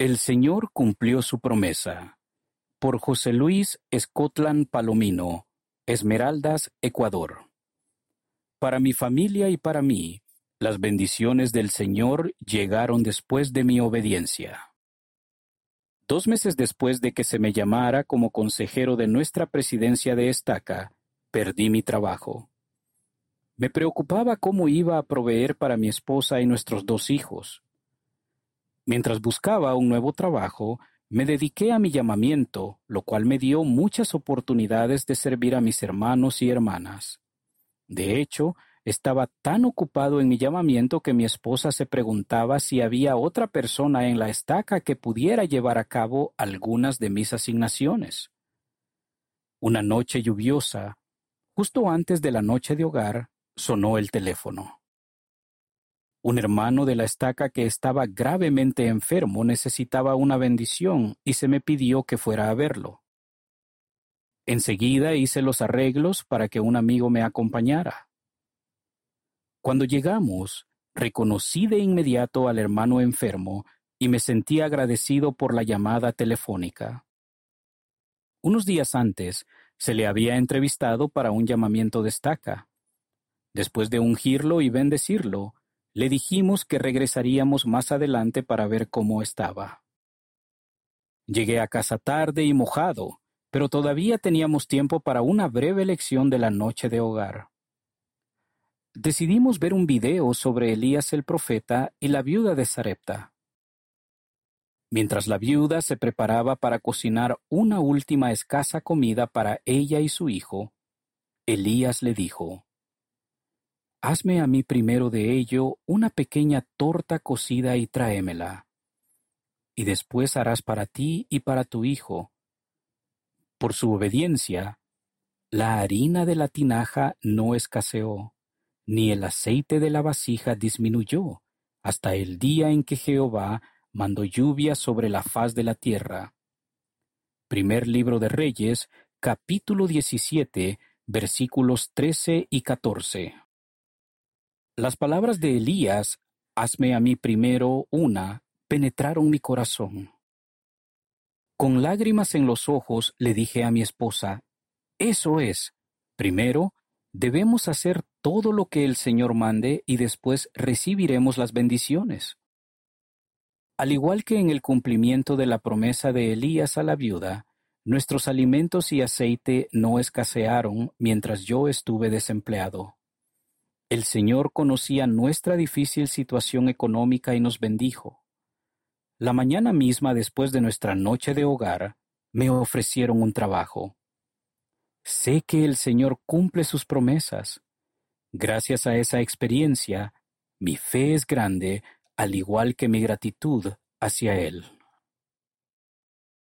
El Señor cumplió su promesa. Por José Luis Escotlan Palomino, Esmeraldas, Ecuador. Para mi familia y para mí, las bendiciones del Señor llegaron después de mi obediencia. Dos meses después de que se me llamara como consejero de nuestra presidencia de estaca, perdí mi trabajo. Me preocupaba cómo iba a proveer para mi esposa y nuestros dos hijos. Mientras buscaba un nuevo trabajo, me dediqué a mi llamamiento, lo cual me dio muchas oportunidades de servir a mis hermanos y hermanas. De hecho, estaba tan ocupado en mi llamamiento que mi esposa se preguntaba si había otra persona en la estaca que pudiera llevar a cabo algunas de mis asignaciones. Una noche lluviosa, justo antes de la noche de hogar, sonó el teléfono. Un hermano de la estaca que estaba gravemente enfermo necesitaba una bendición y se me pidió que fuera a verlo. Enseguida hice los arreglos para que un amigo me acompañara. Cuando llegamos, reconocí de inmediato al hermano enfermo y me sentí agradecido por la llamada telefónica. Unos días antes, se le había entrevistado para un llamamiento de estaca. Después de ungirlo y bendecirlo, le dijimos que regresaríamos más adelante para ver cómo estaba. Llegué a casa tarde y mojado, pero todavía teníamos tiempo para una breve lección de la noche de hogar. Decidimos ver un video sobre Elías el profeta y la viuda de Sarepta. Mientras la viuda se preparaba para cocinar una última escasa comida para ella y su hijo, Elías le dijo, Hazme a mí primero de ello una pequeña torta cocida y tráemela. Y después harás para ti y para tu hijo. Por su obediencia, la harina de la tinaja no escaseó, ni el aceite de la vasija disminuyó, hasta el día en que Jehová mandó lluvia sobre la faz de la tierra. Primer libro de Reyes, capítulo 17, versículos 13 y 14. Las palabras de Elías, hazme a mí primero una, penetraron mi corazón. Con lágrimas en los ojos le dije a mi esposa, eso es, primero, debemos hacer todo lo que el Señor mande y después recibiremos las bendiciones. Al igual que en el cumplimiento de la promesa de Elías a la viuda, nuestros alimentos y aceite no escasearon mientras yo estuve desempleado. El Señor conocía nuestra difícil situación económica y nos bendijo. La mañana misma después de nuestra noche de hogar, me ofrecieron un trabajo. Sé que el Señor cumple sus promesas. Gracias a esa experiencia, mi fe es grande, al igual que mi gratitud hacia Él.